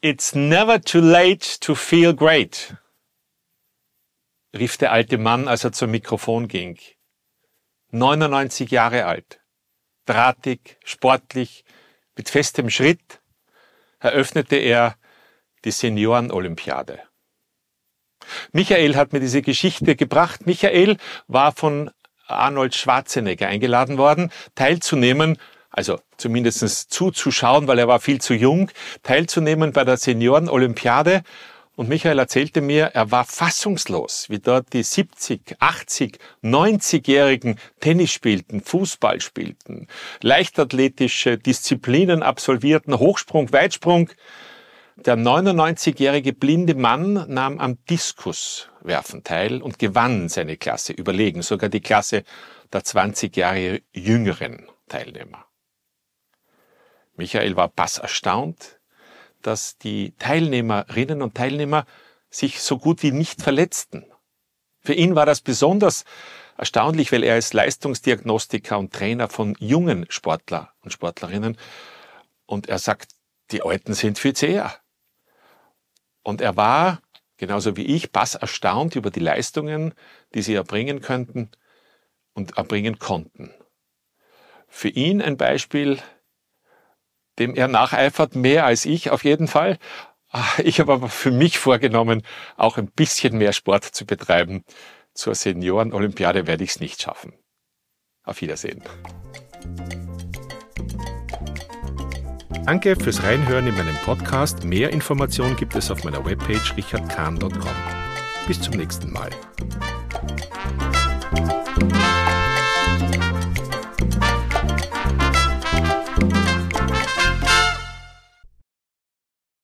It's never too late to feel great, rief der alte Mann, als er zum Mikrofon ging. 99 Jahre alt, drahtig, sportlich, mit festem Schritt eröffnete er die Seniorenolympiade. Michael hat mir diese Geschichte gebracht. Michael war von Arnold Schwarzenegger eingeladen worden, teilzunehmen also zumindest zuzuschauen, weil er war viel zu jung, teilzunehmen bei der Senioren-Olympiade. Und Michael erzählte mir, er war fassungslos, wie dort die 70, 80, 90-Jährigen Tennis spielten, Fußball spielten, leichtathletische Disziplinen absolvierten, Hochsprung, Weitsprung. Der 99-jährige blinde Mann nahm am Diskuswerfen teil und gewann seine Klasse, überlegen, sogar die Klasse der 20 Jahre jüngeren Teilnehmer. Michael war bass erstaunt, dass die Teilnehmerinnen und Teilnehmer sich so gut wie nicht verletzten. Für ihn war das besonders erstaunlich, weil er ist Leistungsdiagnostiker und Trainer von jungen Sportler und Sportlerinnen. Und er sagt, die Alten sind viel zäher. Und er war, genauso wie ich, bass erstaunt über die Leistungen, die sie erbringen könnten und erbringen konnten. Für ihn ein Beispiel, dem er nacheifert, mehr als ich auf jeden Fall. Ah, ich habe aber für mich vorgenommen, auch ein bisschen mehr Sport zu betreiben. Zur Senioren-Olympiade werde ich es nicht schaffen. Auf Wiedersehen. Danke fürs Reinhören in meinem Podcast. Mehr Informationen gibt es auf meiner Webpage richardkahn.com. Bis zum nächsten Mal.